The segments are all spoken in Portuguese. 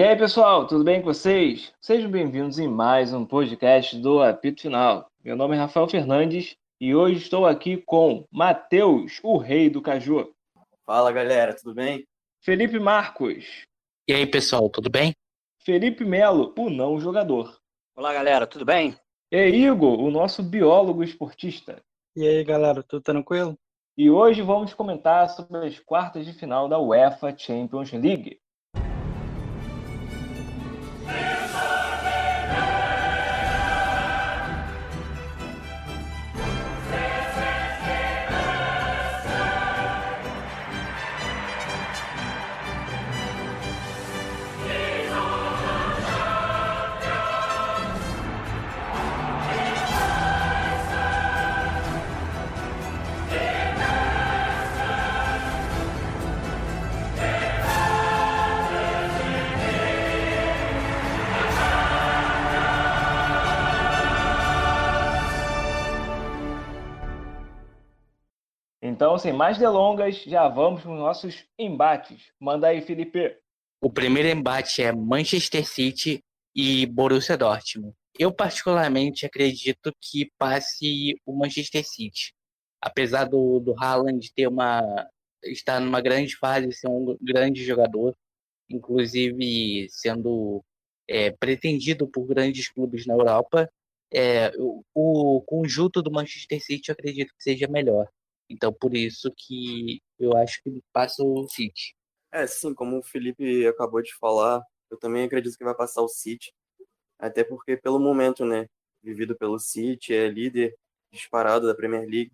E aí, pessoal, tudo bem com vocês? Sejam bem-vindos em mais um podcast do Apito Final. Meu nome é Rafael Fernandes e hoje estou aqui com Matheus, o rei do Caju. Fala, galera, tudo bem? Felipe Marcos. E aí, pessoal, tudo bem? Felipe Melo, o não jogador. Olá, galera, tudo bem? E Igor, o nosso biólogo esportista. E aí, galera, tudo tranquilo? E hoje vamos comentar sobre as quartas de final da UEFA Champions League. Então, sem mais delongas, já vamos para os nossos embates. Manda aí, Felipe. O primeiro embate é Manchester City e Borussia Dortmund. Eu particularmente acredito que passe o Manchester City. Apesar do, do Haaland ter uma estar numa grande fase, ser um grande jogador, inclusive sendo é, pretendido por grandes clubes na Europa, é, o, o conjunto do Manchester City eu acredito que seja melhor. Então, por isso que eu acho que passa o City. É, sim, como o Felipe acabou de falar, eu também acredito que vai passar o City. Até porque, pelo momento, né, vivido pelo City, é líder disparado da Premier League.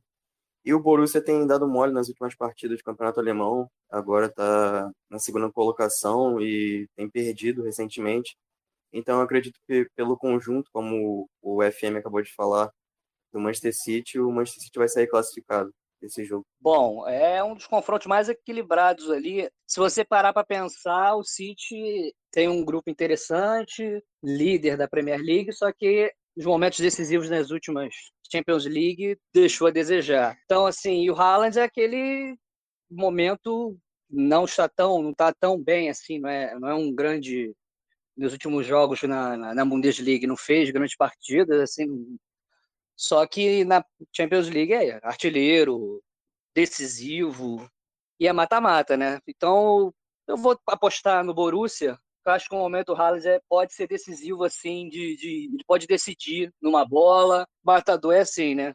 E o Borussia tem dado mole nas últimas partidas do Campeonato Alemão. Agora está na segunda colocação e tem perdido recentemente. Então, eu acredito que, pelo conjunto, como o FM acabou de falar, do Manchester City, o Manchester City vai sair classificado desse jogo? Bom, é um dos confrontos mais equilibrados ali. Se você parar para pensar, o City tem um grupo interessante, líder da Premier League, só que nos momentos decisivos nas últimas Champions League deixou a desejar. Então, assim, e o Haaland é aquele momento não está tão, não está tão bem assim, não é, não é um grande nos últimos jogos na, na, na Bundesliga não fez grandes partidas, assim, só que na Champions League é artilheiro, decisivo e é mata-mata, né? Então eu vou apostar no Borussia. Eu acho que o momento o Haaland é, pode ser decisivo assim, de, de, ele pode decidir numa bola. Matador é assim, né?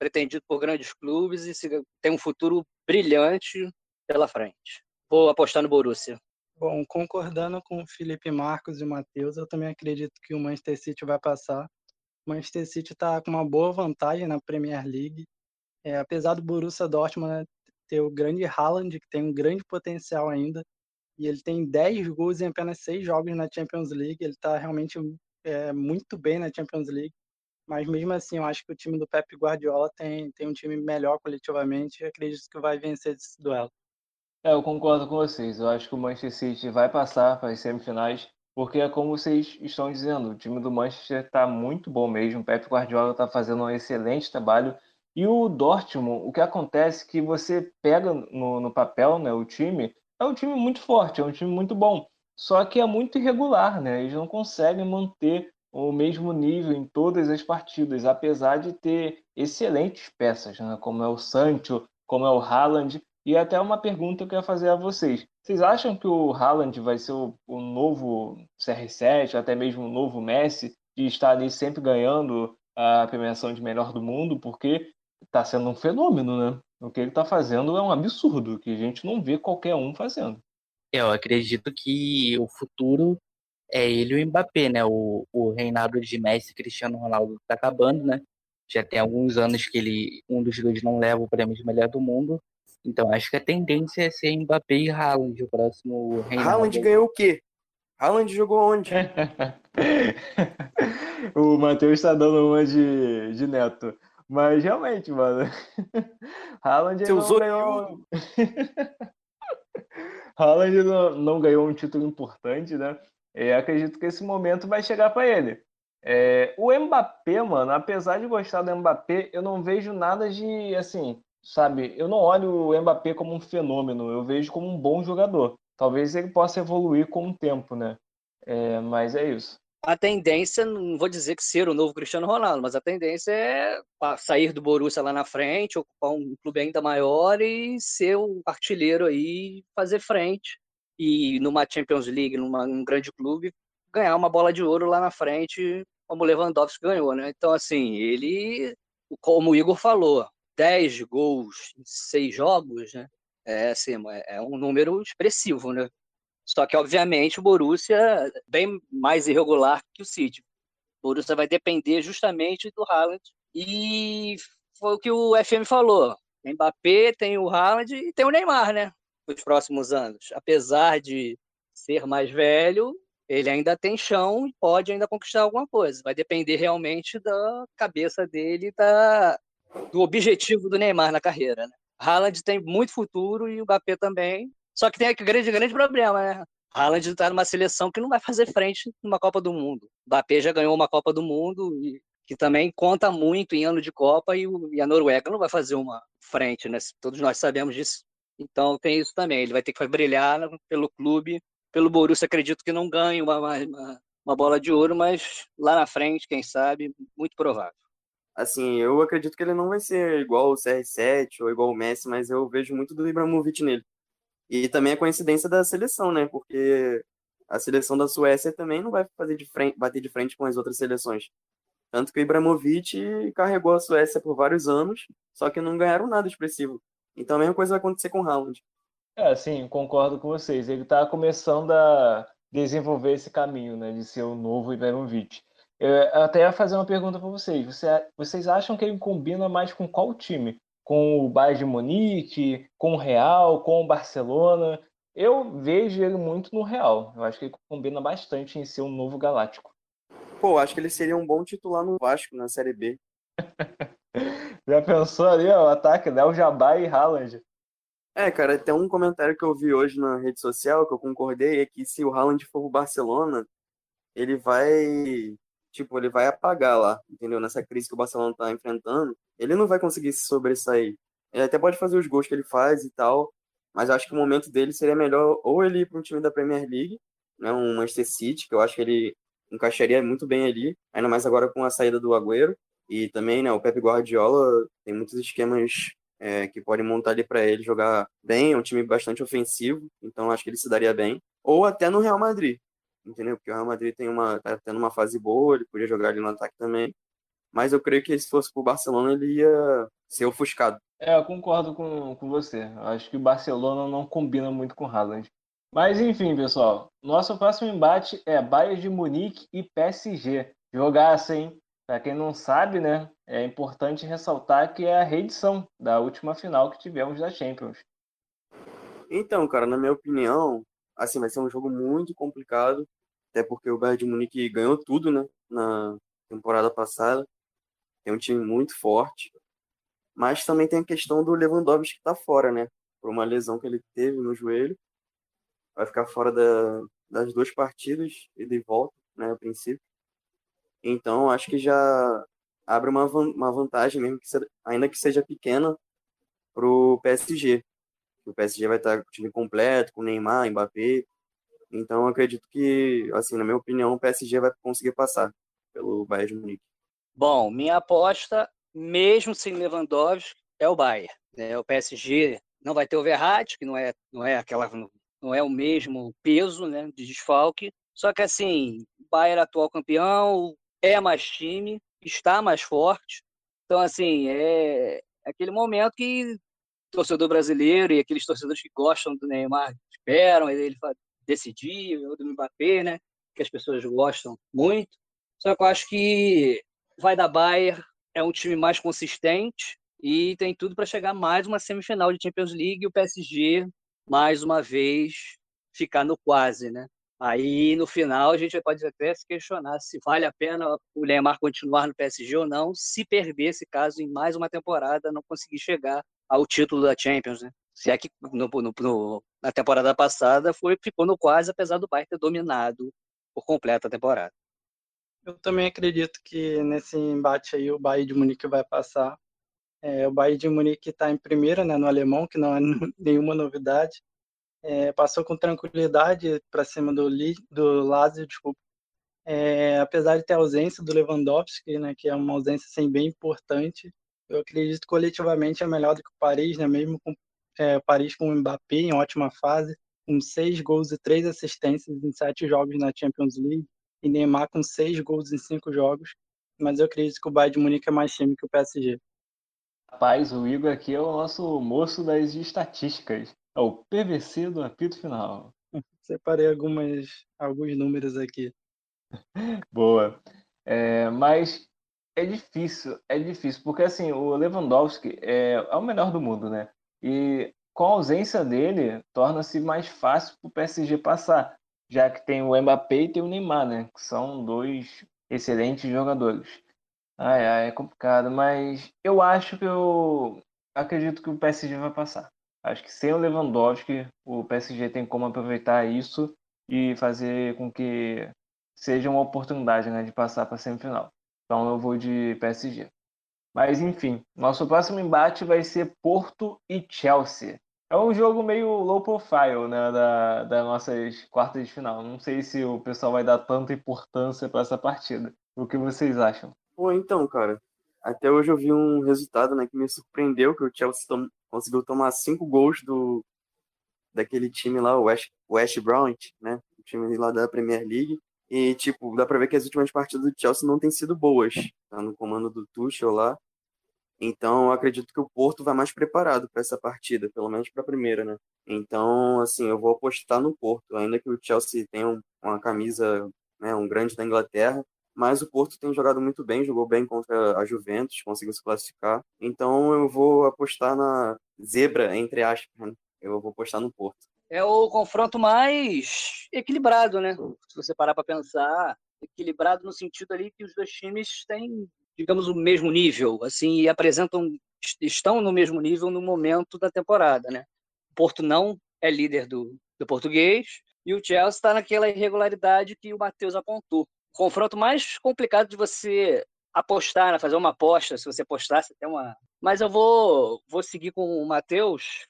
Pretendido por grandes clubes e tem um futuro brilhante pela frente. Vou apostar no Borussia. Bom, concordando com o Felipe Marcos e o Matheus, eu também acredito que o Manchester City vai passar. Manchester City está com uma boa vantagem na Premier League. É, apesar do Borussia Dortmund né, ter o grande Haaland, que tem um grande potencial ainda, e ele tem 10 gols em apenas 6 jogos na Champions League, ele está realmente é, muito bem na Champions League. Mas mesmo assim, eu acho que o time do Pep Guardiola tem, tem um time melhor coletivamente e acredito que vai vencer esse duelo. É, eu concordo com vocês. Eu acho que o Manchester City vai passar para as semifinais porque é como vocês estão dizendo, o time do Manchester está muito bom mesmo, o Pep Guardiola está fazendo um excelente trabalho. E o Dortmund, o que acontece é que você pega no, no papel né, o time, é um time muito forte, é um time muito bom. Só que é muito irregular, né? Eles não conseguem manter o mesmo nível em todas as partidas, apesar de ter excelentes peças, né? como é o Sancho, como é o Haaland. E até uma pergunta que eu ia fazer a vocês. Vocês acham que o Haaland vai ser o, o novo CR7, até mesmo o novo Messi, de estar ali sempre ganhando a premiação de melhor do mundo, porque está sendo um fenômeno, né? O que ele está fazendo é um absurdo, que a gente não vê qualquer um fazendo. Eu acredito que o futuro é ele e o Mbappé, né? O, o reinado de Messi e Cristiano Ronaldo está acabando, né? Já tem alguns anos que ele, um dos dois não leva o prêmio de melhor do mundo. Então acho que a tendência é ser Mbappé e Haaland o próximo reinado. Haaland ganhou o quê? Haaland jogou onde? o Matheus está dando uma de, de neto. Mas realmente, mano. Haaland Você não ganhou. Haaland não, não, ganhou um título importante, né? E acredito que esse momento vai chegar para ele. É, o Mbappé, mano, apesar de gostar do Mbappé, eu não vejo nada de assim sabe, eu não olho o Mbappé como um fenômeno, eu vejo como um bom jogador. Talvez ele possa evoluir com o tempo, né? É, mas é isso. A tendência, não vou dizer que ser o novo Cristiano Ronaldo, mas a tendência é sair do Borussia lá na frente, ocupar um clube ainda maior e ser o artilheiro aí, fazer frente. E numa Champions League, num grande clube, ganhar uma bola de ouro lá na frente, como o Lewandowski ganhou, né? Então, assim, ele, como o Igor falou, 10 gols em 6 jogos, né? É, assim, é, é um número expressivo, né? Só que, obviamente, o Borussia é bem mais irregular que o City. O Borussia vai depender justamente do Haaland. E foi o que o FM falou. Tem Mbappé, tem o Haaland e tem o Neymar, né? Nos próximos anos. Apesar de ser mais velho, ele ainda tem chão e pode ainda conquistar alguma coisa. Vai depender realmente da cabeça dele, da, do objetivo do Neymar na carreira. Né? Haaland tem muito futuro e o Mbappé também. Só que tem aquele grande, grande problema, né? Haaland está numa seleção que não vai fazer frente numa Copa do Mundo. O Mbappé já ganhou uma Copa do Mundo e que também conta muito em ano de Copa e, o, e a Noruega não vai fazer uma frente, né? Todos nós sabemos disso. Então tem isso também. Ele vai ter que brilhar pelo clube, pelo Borussia. Acredito que não ganhe uma, uma, uma bola de ouro, mas lá na frente, quem sabe, muito provável. Assim, eu acredito que ele não vai ser igual o CR7 ou igual o Messi, mas eu vejo muito do Ibrahimovic nele. E também a coincidência da seleção, né? Porque a seleção da Suécia também não vai fazer de frente, bater de frente com as outras seleções. Tanto que o Ibrahimovic carregou a Suécia por vários anos, só que não ganharam nada expressivo. Então a mesma coisa vai acontecer com o Haaland. É, sim, concordo com vocês. Ele está começando a desenvolver esse caminho, né, de ser o novo Ibrahimovic. Eu até ia fazer uma pergunta para vocês. Vocês acham que ele combina mais com qual time? com o Bayern de Munique, com o Real, com o Barcelona. Eu vejo ele muito no Real. Eu acho que ele combina bastante em ser um novo Galáctico. Pô, acho que ele seria um bom titular no Vasco, na Série B. Já pensou ali, ó, o ataque, Léo Jabá e Haaland. É, cara, tem um comentário que eu vi hoje na rede social que eu concordei, é que se o Haaland for pro Barcelona, ele vai tipo, ele vai apagar lá, entendeu? Nessa crise que o Barcelona tá enfrentando, ele não vai conseguir se sobressair. Ele até pode fazer os gols que ele faz e tal, mas acho que o momento dele seria melhor ou ele ir para um time da Premier League, né, um Manchester City, que eu acho que ele encaixaria muito bem ali, ainda mais agora com a saída do Agüero, e também, né, o Pep Guardiola tem muitos esquemas é, que podem montar ali para ele jogar bem, é um time bastante ofensivo, então acho que ele se daria bem. Ou até no Real Madrid, entendeu? Porque o Real Madrid tem uma, tá tendo uma fase boa, ele podia jogar ali no ataque também. Mas eu creio que se fosse pro Barcelona, ele ia ser ofuscado. É, eu concordo com, com você. Acho que o Barcelona não combina muito com o Haaland. Mas enfim, pessoal. Nosso próximo embate é Bayern de Munique e PSG. Jogaço, hein? Para quem não sabe, né? É importante ressaltar que é a reedição da última final que tivemos da Champions. Então, cara, na minha opinião, assim, vai ser um jogo muito complicado, até porque o Bayern de Munique ganhou tudo, né, na temporada passada. Tem um time muito forte. Mas também tem a questão do Lewandowski que tá fora, né, por uma lesão que ele teve no joelho. Vai ficar fora da, das duas partidas e de volta, né, a princípio. Então, acho que já abre uma, uma vantagem, mesmo que ainda que seja pequena, pro PSG o PSG vai estar com o time completo, com Neymar, Mbappé. Então, acredito que, assim, na minha opinião, o PSG vai conseguir passar pelo Bayern de Munique. Bom, minha aposta, mesmo sem Lewandowski, é o Bayern. É, o PSG não vai ter o Verratti, que não é, não é aquela, não é o mesmo peso, né, de desfalque. Só que assim, o Bayern atual campeão, é mais time, está mais forte. Então assim, é aquele momento que torcedor brasileiro e aqueles torcedores que gostam do Neymar esperam ele decidir, ou do Mbappé, né? Que as pessoas gostam muito. Só que eu acho que vai da Bayern, é um time mais consistente e tem tudo para chegar mais uma semifinal de Champions League e o PSG mais uma vez ficar no quase, né? Aí no final a gente pode até se questionar se vale a pena o Neymar continuar no PSG ou não, se perder esse caso em mais uma temporada não conseguir chegar ao título da Champions, né? Se é que no, no, no, na temporada passada foi, ficou no quase, apesar do Bayern ter dominado por completo a temporada. Eu também acredito que nesse embate aí o Bayern de Munique vai passar. É, o Bayern de Munique está em primeira, né, no alemão, que não é nenhuma novidade. É, passou com tranquilidade para cima do, do Lazio, desculpa. É, apesar de ter a ausência do Lewandowski, né, que é uma ausência assim, bem importante, eu acredito que coletivamente é melhor do que o Paris, né, mesmo com é, Paris com o Mbappé em ótima fase, com seis gols e três assistências em sete jogos na Champions League, e Neymar com seis gols em cinco jogos, mas eu acredito que o Bayern de Munique é mais time que o PSG. Rapaz, o Igor aqui é o nosso moço das estatísticas. É o PVC do apito final. Separei algumas, alguns números aqui. Boa. É, mas é difícil, é difícil, porque assim, o Lewandowski é, é o melhor do mundo, né? E com a ausência dele, torna-se mais fácil para o PSG passar, já que tem o Mbappé e tem o Neymar, né? Que são dois excelentes jogadores. Ai, ai, é complicado, mas eu acho que eu acredito que o PSG vai passar. Acho que sem o Lewandowski, o PSG tem como aproveitar isso e fazer com que seja uma oportunidade né, de passar para semifinal. Então eu vou de PSG. Mas enfim, nosso próximo embate vai ser Porto e Chelsea. É um jogo meio low profile, né, da, das nossas quartas de final. Não sei se o pessoal vai dar tanta importância para essa partida. O que vocês acham? Pô, então, cara, até hoje eu vi um resultado, né, que me surpreendeu, que o Chelsea tom conseguiu tomar cinco gols do daquele time lá, o West, West Brown, né, o time lá da Premier League. E, tipo, dá pra ver que as últimas partidas do Chelsea não têm sido boas. Tá no comando do Tuchel lá. Então, eu acredito que o Porto vai mais preparado para essa partida, pelo menos para a primeira, né? Então, assim, eu vou apostar no Porto, ainda que o Chelsea tenha um, uma camisa, né, um grande da Inglaterra, mas o Porto tem jogado muito bem, jogou bem contra a Juventus, conseguiu se classificar. Então, eu vou apostar na zebra, entre aspas, né? Eu vou apostar no Porto é o confronto mais equilibrado, né? Se você parar para pensar, equilibrado no sentido ali que os dois times têm, digamos, o mesmo nível, assim, e apresentam estão no mesmo nível no momento da temporada, né? O Porto não é líder do, do português e o Chelsea está naquela irregularidade que o Matheus apontou. O confronto mais complicado de você apostar, né? fazer uma aposta, se você apostar, você tem uma. Mas eu vou, vou seguir com o Matheus,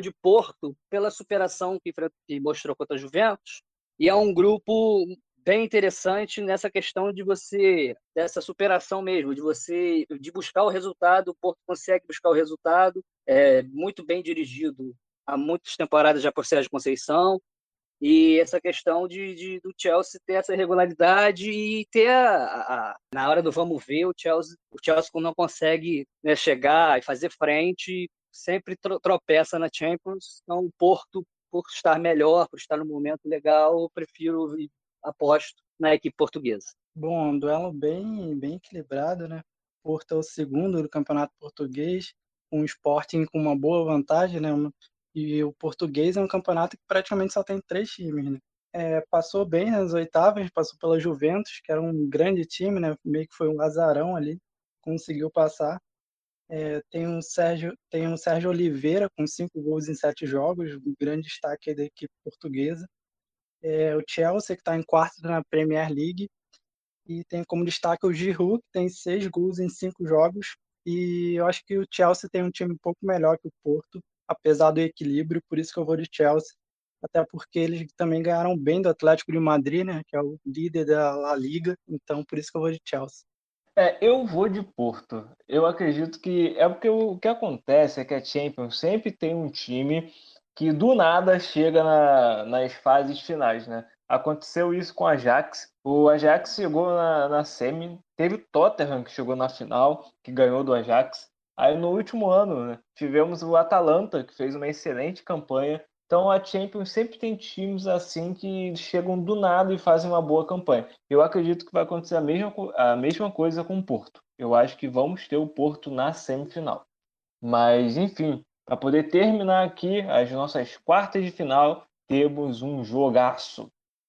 de Porto pela superação que, que mostrou contra a Juventus, e é um grupo bem interessante nessa questão de você dessa superação mesmo, de você de buscar o resultado, o Porto consegue buscar o resultado, é muito bem dirigido há muitas temporadas já por Sérgio Conceição, e essa questão de, de, do Chelsea ter essa regularidade e ter a, a, na hora do vamos ver o Chelsea o Chelsea não consegue né, chegar e fazer frente sempre tropeça na Champions. Então, o Porto, por estar melhor, por estar no momento legal, eu prefiro aposto na equipe portuguesa. Bom, um duelo bem, bem equilibrado, né? Porto é o segundo do campeonato português, um Sporting com uma boa vantagem, né? E o português é um campeonato que praticamente só tem três times, né? É, passou bem nas oitavas, passou pela Juventus, que era um grande time, né? Meio que foi um azarão ali, conseguiu passar. É, tem o Sérgio, tem o Sérgio Oliveira com cinco gols em sete jogos, um grande destaque da equipe portuguesa. É, o Chelsea que está em quarto na Premier League e tem como destaque o Giroud que tem seis gols em cinco jogos. E eu acho que o Chelsea tem um time um pouco melhor que o Porto, apesar do equilíbrio, por isso que eu vou de Chelsea, até porque eles também ganharam bem do Atlético de Madrid, né, que é o líder da La Liga, então por isso que eu vou de Chelsea. É, eu vou de Porto. Eu acredito que é porque o que acontece é que a Champions sempre tem um time que do nada chega na, nas fases finais, né? Aconteceu isso com o Ajax. O Ajax chegou na, na semi, teve o Tottenham que chegou na final, que ganhou do Ajax. Aí no último ano, né, tivemos o Atalanta, que fez uma excelente campanha então a Champions sempre tem times assim que chegam do nada e fazem uma boa campanha. Eu acredito que vai acontecer a mesma, a mesma coisa com o Porto. Eu acho que vamos ter o Porto na semifinal. Mas, enfim, para poder terminar aqui as nossas quartas de final, temos um jogaço.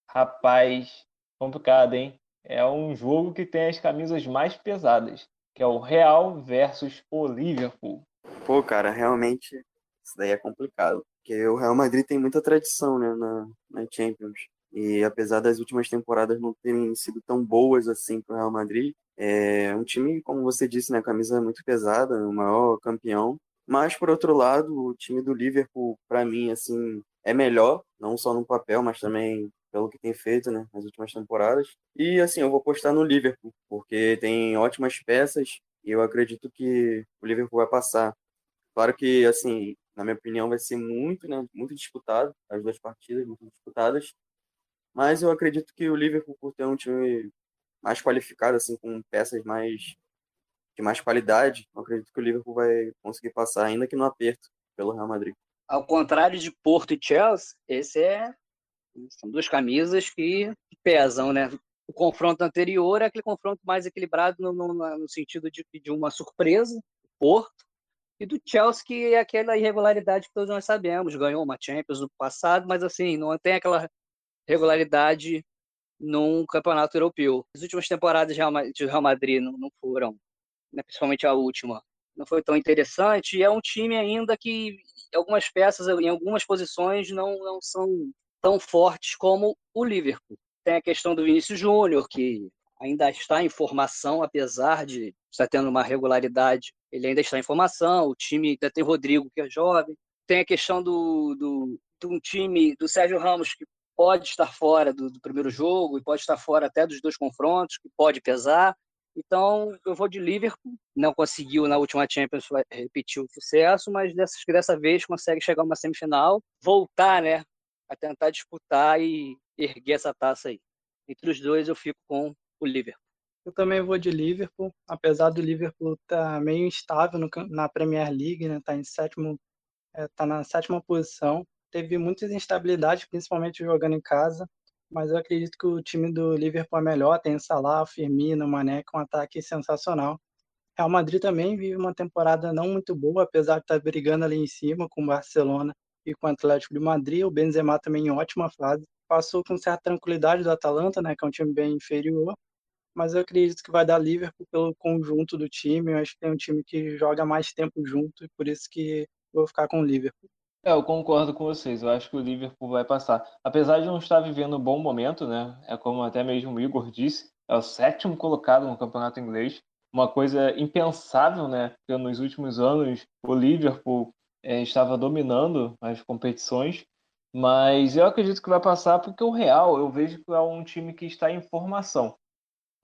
Rapaz, complicado, hein? É um jogo que tem as camisas mais pesadas, que é o Real versus o Liverpool. Pô, cara, realmente isso daí é complicado. Porque o Real Madrid tem muita tradição né, na, na Champions. E apesar das últimas temporadas não terem sido tão boas assim para o Real Madrid, é um time, como você disse, né, camisa muito pesada, o maior campeão. Mas, por outro lado, o time do Liverpool, para mim, assim, é melhor, não só no papel, mas também pelo que tem feito, né, nas últimas temporadas. E assim, eu vou postar no Liverpool, porque tem ótimas peças e eu acredito que o Liverpool vai passar. Claro que, assim, na minha opinião, vai ser muito, né, muito disputado, as duas partidas muito disputadas, mas eu acredito que o Liverpool, por ter um time mais qualificado, assim, com peças mais de mais qualidade, eu acredito que o Liverpool vai conseguir passar, ainda que no aperto, pelo Real Madrid. Ao contrário de Porto e Chelsea, esse é são duas camisas que pesam, né? O confronto anterior é aquele confronto mais equilibrado no, no, no sentido de, de uma surpresa, Porto, e do Chelsea, que é aquela irregularidade que todos nós sabemos. Ganhou uma Champions no passado, mas assim, não tem aquela regularidade num campeonato europeu. As últimas temporadas de Real Madrid não, foram, né, principalmente a última, não foi tão interessante. E é um time ainda que algumas peças, em algumas posições, não, não são tão fortes como o Liverpool. Tem a questão do Vinícius Júnior, que ainda está em formação, apesar de estar tendo uma regularidade, ele ainda está em formação. O time ainda tem Rodrigo, que é jovem. Tem a questão do, do, de um time do Sérgio Ramos, que pode estar fora do, do, primeiro jogo e pode estar fora até dos dois confrontos, que pode pesar. Então, eu vou de Liverpool. Não conseguiu na última Champions repetir o sucesso, mas dessa, dessa vez consegue chegar a uma semifinal, voltar né, a tentar disputar e erguer essa taça aí. Entre os dois, eu fico com o Liverpool. Eu também vou de Liverpool, apesar do Liverpool estar tá meio instável no, na Premier League, né? Tá em sétimo, é, tá na sétima posição. Teve muitas instabilidades, principalmente jogando em casa, mas eu acredito que o time do Liverpool é melhor. Tem Salah, Firmino, Mané com um ataque sensacional. Real Madrid também vive uma temporada não muito boa, apesar de estar tá brigando ali em cima com o Barcelona e com o Atlético de Madrid. O Benzema também em ótima fase. Passou com certa tranquilidade do Atalanta, né, que é um time bem inferior. Mas eu acredito que vai dar Liverpool pelo conjunto do time. Eu acho que tem um time que joga mais tempo junto e por isso que vou ficar com o Liverpool. É, eu concordo com vocês. Eu acho que o Liverpool vai passar. Apesar de não estar vivendo um bom momento, né? É como até mesmo o Igor disse, é o sétimo colocado no campeonato inglês. Uma coisa impensável, né? Porque nos últimos anos o Liverpool é, estava dominando as competições, mas eu acredito que vai passar porque o Real eu vejo que é um time que está em formação.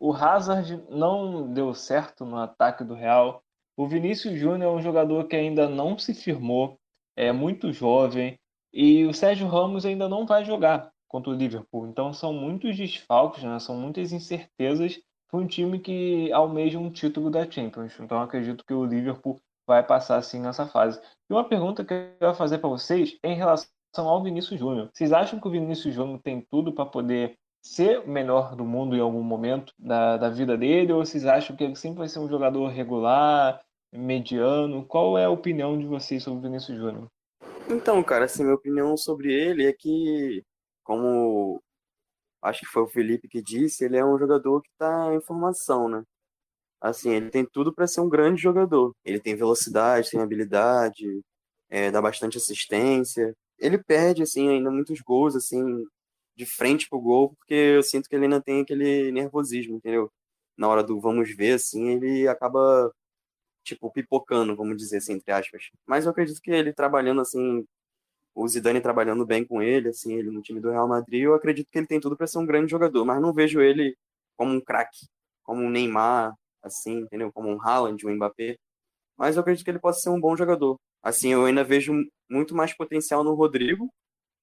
O Hazard não deu certo no ataque do Real. O Vinícius Júnior é um jogador que ainda não se firmou, é muito jovem, e o Sérgio Ramos ainda não vai jogar contra o Liverpool. Então são muitos desfalques, né? são muitas incertezas para um time que almeja um título da Champions. Então acredito que o Liverpool vai passar assim nessa fase. E uma pergunta que eu vou fazer para vocês é em relação ao Vinícius Júnior. Vocês acham que o Vinícius Júnior tem tudo para poder ser o melhor do mundo em algum momento da, da vida dele? Ou vocês acham que ele sempre vai ser um jogador regular, mediano? Qual é a opinião de vocês sobre o Vinícius Júnior? Então, cara, assim, minha opinião sobre ele é que, como acho que foi o Felipe que disse, ele é um jogador que está em formação, né? Assim, ele tem tudo para ser um grande jogador. Ele tem velocidade, tem habilidade, é, dá bastante assistência. Ele perde, assim, ainda muitos gols, assim, de frente pro gol, porque eu sinto que ele ainda tem aquele nervosismo, entendeu? Na hora do vamos ver, assim, ele acaba, tipo, pipocando, vamos dizer assim, entre aspas. Mas eu acredito que ele trabalhando, assim, o Zidane trabalhando bem com ele, assim, ele no time do Real Madrid, eu acredito que ele tem tudo para ser um grande jogador, mas não vejo ele como um craque, como um Neymar, assim, entendeu? Como um Haaland, um Mbappé. Mas eu acredito que ele possa ser um bom jogador. Assim, eu ainda vejo muito mais potencial no Rodrigo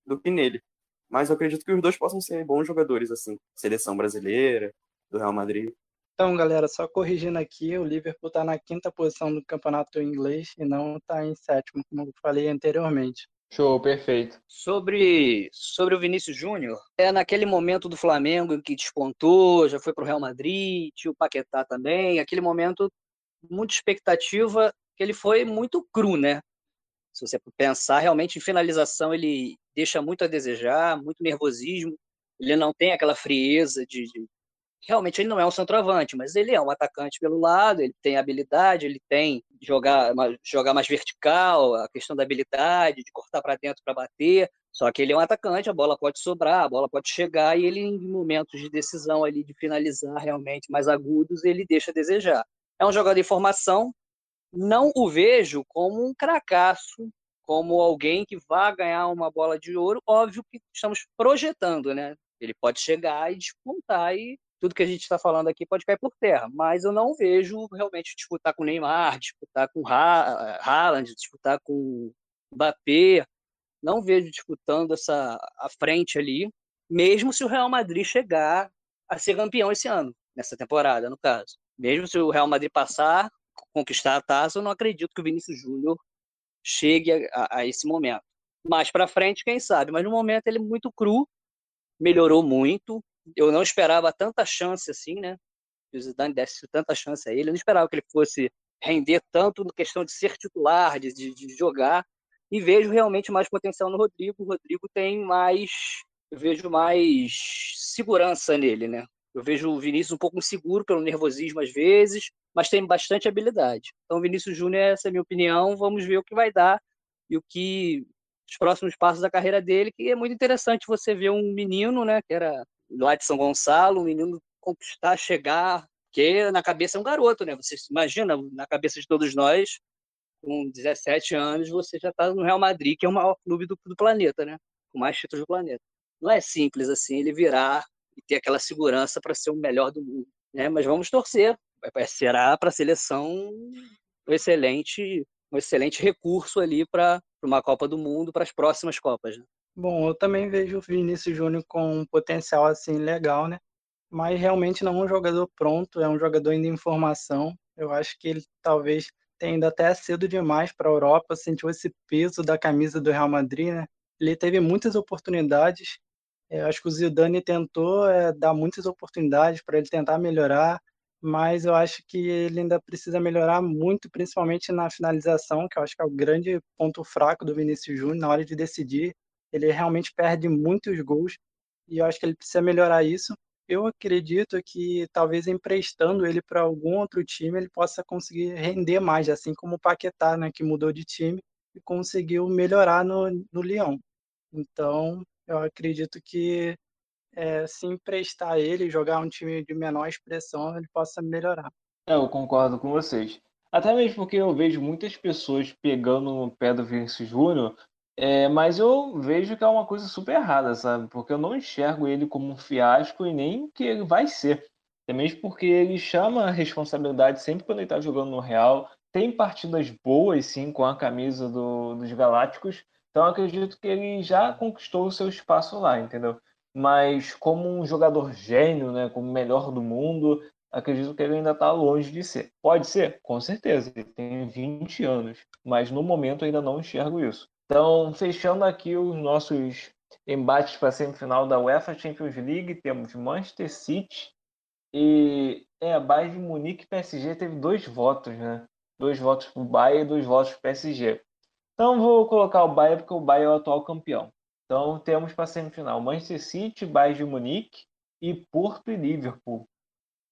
do que nele. Mas eu acredito que os dois possam ser bons jogadores, assim. Seleção brasileira, do Real Madrid. Então, galera, só corrigindo aqui, o Liverpool está na quinta posição do campeonato inglês e não está em sétimo, como eu falei anteriormente. Show, perfeito. Sobre, sobre o Vinícius Júnior, é naquele momento do Flamengo em que despontou, já foi para o Real Madrid, tinha o Paquetá também, aquele momento, muita expectativa, que ele foi muito cru, né? Se você pensar, realmente em finalização ele deixa muito a desejar, muito nervosismo, ele não tem aquela frieza de, de realmente ele não é um centroavante, mas ele é um atacante pelo lado, ele tem habilidade, ele tem jogar, jogar mais vertical, a questão da habilidade, de cortar para dentro para bater. Só que ele é um atacante, a bola pode sobrar, a bola pode chegar e ele, em momentos de decisão ali, de finalizar realmente mais agudos, ele deixa a desejar. É um jogador de formação, não o vejo como um cracaço, como alguém que vai ganhar uma bola de ouro. Óbvio que estamos projetando, né? Ele pode chegar e despontar e tudo que a gente está falando aqui pode cair por terra, mas eu não vejo realmente disputar com Neymar, disputar com ha Haaland, disputar com Mbappé, não vejo disputando essa a frente ali, mesmo se o Real Madrid chegar a ser campeão esse ano, nessa temporada, no caso. Mesmo se o Real Madrid passar, conquistar a taça, eu não acredito que o Vinícius Júnior chegue a, a esse momento. Mais para frente, quem sabe, mas no momento ele é muito cru, melhorou muito, eu não esperava tanta chance assim, né? Que o Zidane desse tanta chance a ele. Eu não esperava que ele fosse render tanto na questão de ser titular, de, de, de jogar. E vejo realmente mais potencial no Rodrigo. O Rodrigo tem mais. Eu vejo mais segurança nele, né? Eu vejo o Vinícius um pouco inseguro pelo nervosismo às vezes, mas tem bastante habilidade. Então, Vinícius Júnior, essa é a minha opinião. Vamos ver o que vai dar e o que os próximos passos da carreira dele, que é muito interessante você ver um menino, né, que era lá de São Gonçalo, um menino conquistar, chegar, que na cabeça é um garoto, né? Você imagina, na cabeça de todos nós, com 17 anos, você já está no Real Madrid, que é o maior clube do, do planeta, né? Com mais títulos do planeta. Não é simples assim ele virar e ter aquela segurança para ser o melhor do mundo, né? Mas vamos torcer. Será para a seleção um excelente, um excelente recurso ali para uma Copa do Mundo, para as próximas Copas. Né? Bom, eu também vejo o Vinícius Júnior com um potencial assim legal, né? Mas realmente não é um jogador pronto, é um jogador ainda em formação. Eu acho que ele talvez tenha ido até cedo demais para a Europa, sentiu esse peso da camisa do Real Madrid, né? Ele teve muitas oportunidades. Eu acho que o Zidane tentou é, dar muitas oportunidades para ele tentar melhorar, mas eu acho que ele ainda precisa melhorar muito, principalmente na finalização, que eu acho que é o grande ponto fraco do Vinícius Júnior na hora de decidir ele realmente perde muitos gols e eu acho que ele precisa melhorar isso. Eu acredito que talvez emprestando ele para algum outro time ele possa conseguir render mais, assim como o Paquetá, né, que mudou de time e conseguiu melhorar no, no Lyon. Então, eu acredito que é, se emprestar ele, jogar um time de menor expressão, ele possa melhorar. É, eu concordo com vocês. Até mesmo porque eu vejo muitas pessoas pegando no pé do Vinícius Júnior é, mas eu vejo que é uma coisa super errada, sabe? Porque eu não enxergo ele como um fiasco e nem que ele vai ser. Até mesmo porque ele chama a responsabilidade sempre quando ele está jogando no Real. Tem partidas boas, sim, com a camisa do, dos Galácticos. Então acredito que ele já conquistou o seu espaço lá, entendeu? Mas como um jogador gênio, né, como o melhor do mundo, acredito que ele ainda está longe de ser. Pode ser? Com certeza. Ele tem 20 anos. Mas no momento ainda não enxergo isso. Então, fechando aqui os nossos embates para a semifinal da UEFA Champions League, temos Manchester City e é, Bayern de Munique e PSG teve dois votos, né? Dois votos para o Bayern e dois votos para o PSG. Então vou colocar o Bayern porque o Bayern é o atual campeão. Então temos para semifinal Manchester City, Bayern de Munique e Porto e Liverpool.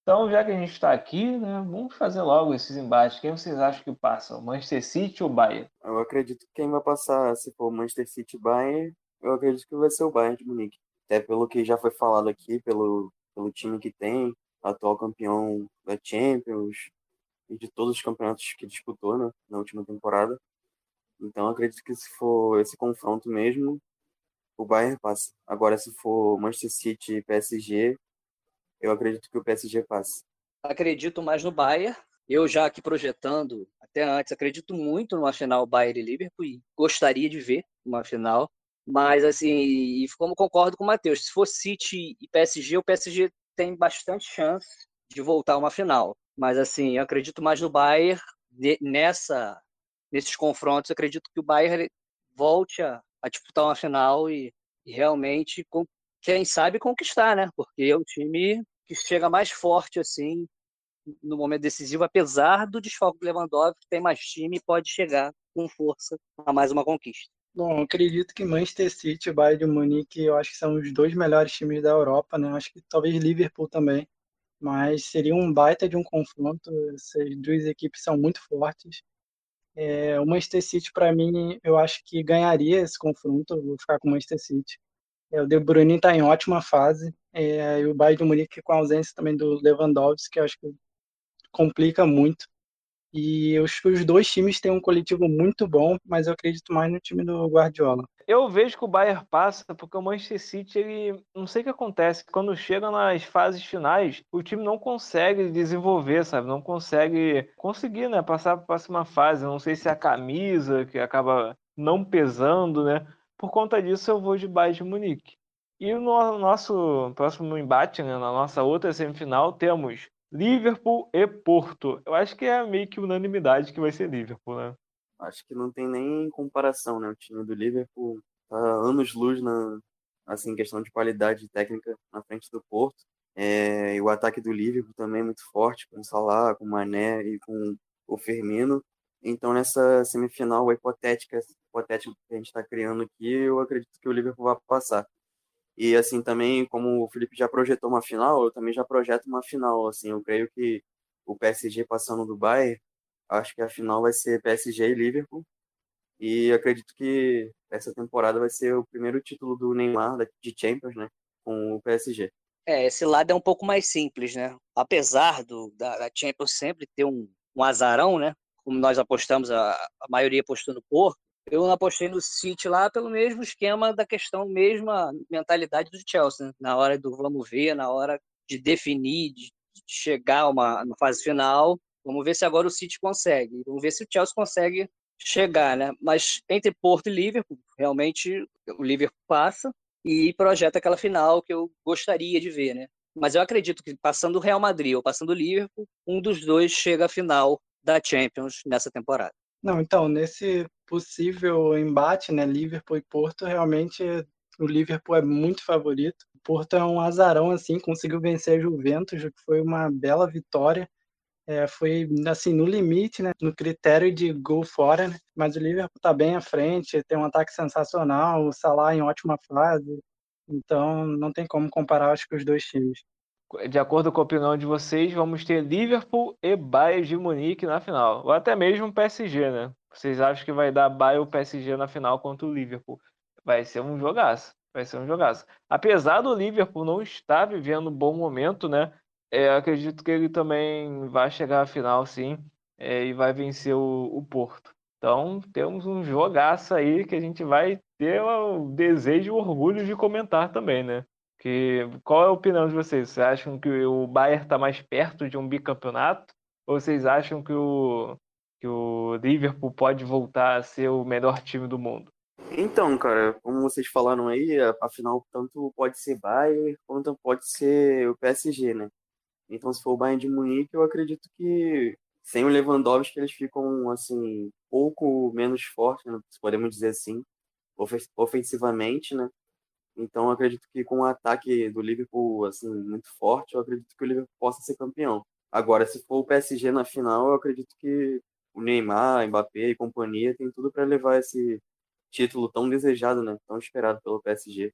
Então, já que a gente está aqui, né, vamos fazer logo esses embates. Quem vocês acham que passa? Manchester City ou Bayern? Eu acredito que quem vai passar, se for Manchester City e Bayern, eu acredito que vai ser o Bayern de Munique. Até pelo que já foi falado aqui, pelo, pelo time que tem, atual campeão da Champions e de todos os campeonatos que disputou né, na última temporada. Então, acredito que se for esse confronto mesmo, o Bayern passa. Agora, se for Manchester City e PSG, eu acredito que o PSG passe. Acredito mais no Bayern. Eu já aqui projetando, até antes, acredito muito numa final Bayern e Liverpool e gostaria de ver uma final. Mas, assim, como concordo com o Matheus, se for City e PSG, o PSG tem bastante chance de voltar a uma final. Mas, assim, eu acredito mais no Bayern nessa, nesses confrontos. acredito que o Bayern volte a, a disputar uma final e, e realmente quem sabe conquistar, né? Porque é o time que chega mais forte assim no momento decisivo, apesar do desfalque do Lewandowski, tem mais time e pode chegar com força a mais uma conquista. Bom, acredito que Manchester City e Bayern de Munique, eu acho que são os dois melhores times da Europa, né? Acho que talvez Liverpool também, mas seria um baita de um confronto. Essas duas equipes são muito fortes. É, o Manchester City, para mim, eu acho que ganharia esse confronto. Vou ficar com o Manchester City. É, o De Bruyne está em ótima fase. É, e o Bayern de Munique com a ausência também do Lewandowski, que eu acho que complica muito. E os, os dois times têm um coletivo muito bom, mas eu acredito mais no time do Guardiola. Eu vejo que o Bayern passa porque o Manchester City, ele não sei o que acontece, quando chega nas fases finais, o time não consegue desenvolver, sabe? Não consegue conseguir, né, passar para a próxima fase. Não sei se é a camisa que acaba não pesando, né? Por conta disso eu vou de Bayern de Munique. E no nosso próximo embate, né, na nossa outra semifinal, temos Liverpool e Porto. Eu acho que é meio que unanimidade que vai ser Liverpool, né? Acho que não tem nem comparação, né? O time do Liverpool tá anos-luz na assim, questão de qualidade técnica na frente do Porto. É, e o ataque do Liverpool também é muito forte, com o Salah, com o Mané e com o Firmino. Então, nessa semifinal hipotética, hipotética que a gente está criando aqui, eu acredito que o Liverpool vai passar. E assim também, como o Felipe já projetou uma final, eu também já projeto uma final. Assim, eu creio que o PSG passando do Bayern, acho que a final vai ser PSG e Liverpool. E acredito que essa temporada vai ser o primeiro título do Neymar de Champions, né, com o PSG. É, esse lado é um pouco mais simples, né? Apesar do da, da Champions sempre ter um, um azarão, né? Como nós apostamos, a, a maioria apostou no Porto, eu apostei no City lá pelo mesmo esquema da questão, mesma mentalidade do Chelsea, né? na hora do vamos ver, na hora de definir, de chegar uma, uma fase final. Vamos ver se agora o City consegue. Vamos ver se o Chelsea consegue chegar, né? Mas entre Porto e Liverpool, realmente o Liverpool passa e projeta aquela final que eu gostaria de ver, né? Mas eu acredito que passando o Real Madrid ou passando o Liverpool, um dos dois chega à final da Champions nessa temporada. Não, então, nesse possível embate, né, Liverpool e Porto, realmente o Liverpool é muito favorito. O Porto é um azarão, assim, conseguiu vencer a Juventus, que foi uma bela vitória. É, foi, assim, no limite, né, no critério de gol fora, né, mas o Liverpool está bem à frente, tem um ataque sensacional, o Salah em ótima fase, então não tem como comparar, acho que, os dois times de acordo com a opinião de vocês, vamos ter Liverpool e Bayern de Munique na final. Ou até mesmo PSG, né? Vocês acham que vai dar Bayern ou PSG na final contra o Liverpool? Vai ser um jogaço. Vai ser um jogaço. Apesar do Liverpool não estar vivendo um bom momento, né? É, acredito que ele também vai chegar à final, sim, é, e vai vencer o, o Porto. Então, temos um jogaço aí que a gente vai ter o desejo e o orgulho de comentar também, né? Qual é a opinião de vocês? Vocês acham que o Bayern está mais perto de um bicampeonato? Ou vocês acham que o, que o Liverpool pode voltar a ser o melhor time do mundo? Então, cara, como vocês falaram aí, afinal, tanto pode ser Bayern quanto pode ser o PSG, né? Então, se for o Bayern de Munique, eu acredito que sem o Lewandowski eles ficam, assim, pouco menos fortes, né? podemos dizer assim, ofensivamente, né? Então, acredito que com o ataque do Liverpool assim muito forte, eu acredito que o Liverpool possa ser campeão. Agora, se for o PSG na final, eu acredito que o Neymar, Mbappé e companhia tem tudo para levar esse título tão desejado, né? Tão esperado pelo PSG.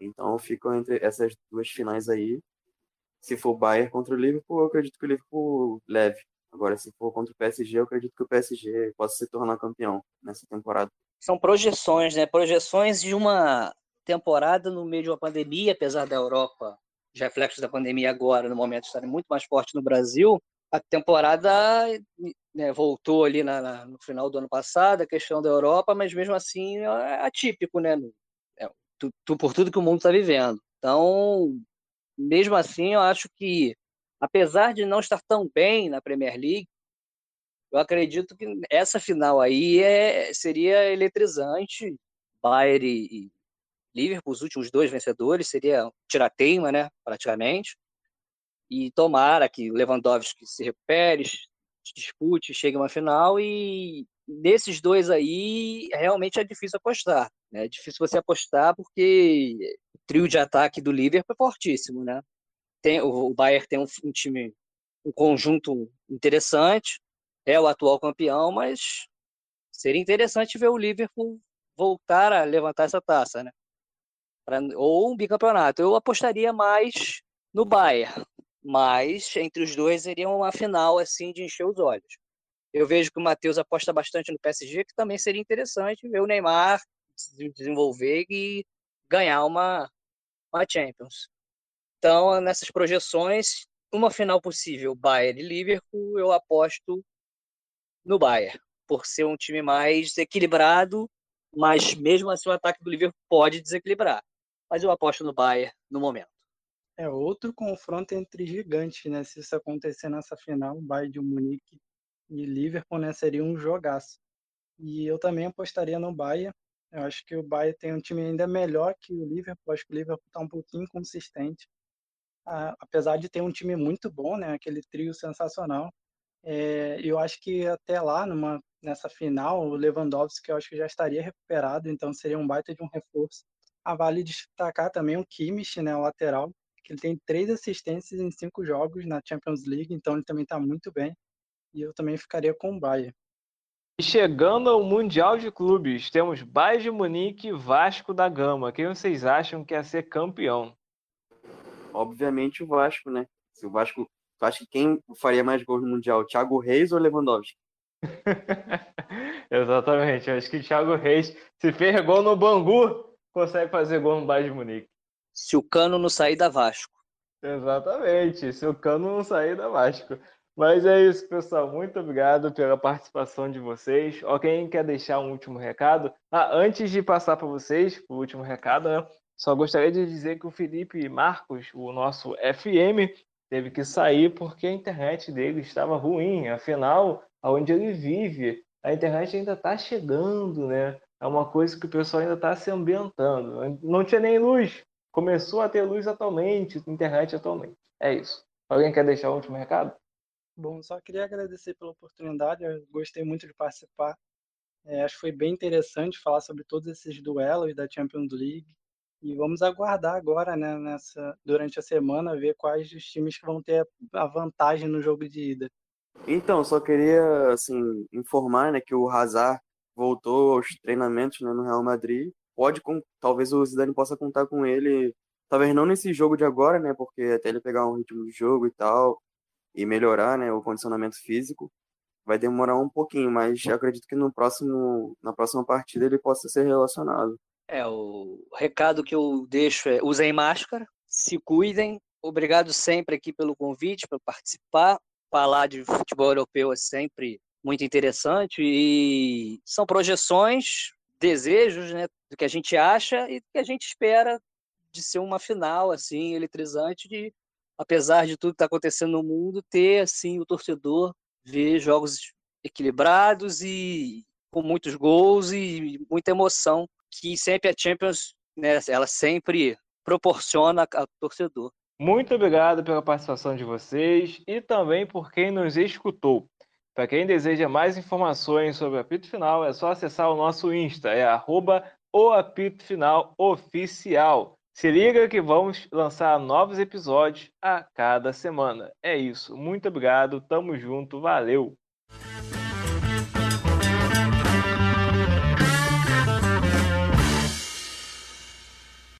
Então, ficam entre essas duas finais aí. Se for o Bayern contra o Liverpool, eu acredito que o Liverpool leve. Agora, se for contra o PSG, eu acredito que o PSG possa se tornar campeão nessa temporada. São projeções, né? Projeções de uma temporada no meio de uma pandemia, apesar da Europa, os reflexos da pandemia agora, no momento, estarem muito mais fortes no Brasil, a temporada né, voltou ali na, na, no final do ano passado, a questão da Europa, mas mesmo assim é atípico, né? É, tu, tu, por tudo que o mundo está vivendo. Então, mesmo assim, eu acho que, apesar de não estar tão bem na Premier League, eu acredito que essa final aí é, seria eletrizante. Bayern e, Liverpool, os últimos dois vencedores, seria tirateima, né, praticamente. E tomara que o Lewandowski se recupere, dispute, chegue a uma final e nesses dois aí realmente é difícil apostar. Né? É difícil você apostar porque o trio de ataque do Liverpool é fortíssimo, né? Tem, o Bayern tem um, um time, um conjunto interessante, é o atual campeão, mas seria interessante ver o Liverpool voltar a levantar essa taça, né? Pra, ou um bicampeonato. Eu apostaria mais no Bayern, mas entre os dois seria uma final assim de encher os olhos. Eu vejo que o Matheus aposta bastante no PSG, que também seria interessante ver o Neymar se desenvolver e ganhar uma, uma Champions. Então, nessas projeções, uma final possível, Bayern e Liverpool, eu aposto no Bayern, por ser um time mais equilibrado, mas mesmo assim o ataque do Liverpool pode desequilibrar. Mas eu aposto no Bayern no momento. É outro confronto entre gigantes, né? Se isso acontecer nessa final, Bayern de Munique e Liverpool, né, seria um jogaço. E eu também apostaria no Bayern. Eu acho que o Bayern tem um time ainda melhor que o Liverpool. Acho que o Liverpool está um pouquinho inconsistente. Ah, apesar de ter um time muito bom, né? Aquele trio sensacional. É, eu acho que até lá, numa, nessa final, o Lewandowski eu acho que já estaria recuperado, então seria um baita de um reforço. A ah, vale destacar também o Kimmich, né, o lateral, que ele tem três assistências em cinco jogos na Champions League, então ele também está muito bem. E eu também ficaria com o Bayern. E chegando ao Mundial de Clubes, temos Bayern de Munique e Vasco da Gama. Quem vocês acham que ia ser campeão? Obviamente o Vasco, né? Se o Vasco. Tu acha que quem faria mais gols no Mundial? Thiago Reis ou Lewandowski? Exatamente. Eu acho que o Thiago Reis, se fez gol no Bangu, consegue fazer gol no Bayern de Munique. Se o Cano não sair da Vasco. Exatamente. Se o Cano não sair da Vasco. Mas é isso, pessoal. Muito obrigado pela participação de vocês. Alguém quer deixar um último recado? Ah, antes de passar para vocês, o último recado, né? Só gostaria de dizer que o Felipe Marcos, o nosso FM, teve que sair porque a internet dele estava ruim. Afinal, aonde ele vive, a internet ainda está chegando, né? É uma coisa que o pessoal ainda está se ambientando. Não tinha nem luz. Começou a ter luz atualmente, internet atualmente. É isso. Alguém quer deixar o último recado? Bom, só queria agradecer pela oportunidade, eu gostei muito de participar. É, acho que foi bem interessante falar sobre todos esses duelos da Champions League. E vamos aguardar agora, né, nessa, durante a semana, ver quais os times que vão ter a vantagem no jogo de ida. Então, só queria assim, informar né, que o Hazard voltou aos treinamentos né, no Real Madrid. Pode, talvez o Zidane possa contar com ele, talvez não nesse jogo de agora, né, porque até ele pegar um ritmo de jogo e tal, e melhorar né, o condicionamento físico, vai demorar um pouquinho, mas acredito que no próximo, na próxima partida ele possa ser relacionado. É, o recado que eu deixo é usem máscara, se cuidem. Obrigado sempre aqui pelo convite, por participar. Falar de futebol europeu é sempre muito interessante e são projeções, desejos, né, do que a gente acha e do que a gente espera de ser uma final assim eletrizante de apesar de tudo que está acontecendo no mundo, ter assim o torcedor ver jogos equilibrados e com muitos gols e muita emoção que sempre a Champions, né, ela sempre proporciona ao torcedor. Muito obrigado pela participação de vocês e também por quem nos escutou. Para quem deseja mais informações sobre o apito final, é só acessar o nosso Insta, é arroba o apito final oficial. Se liga que vamos lançar novos episódios a cada semana. É isso. Muito obrigado. Tamo junto. Valeu.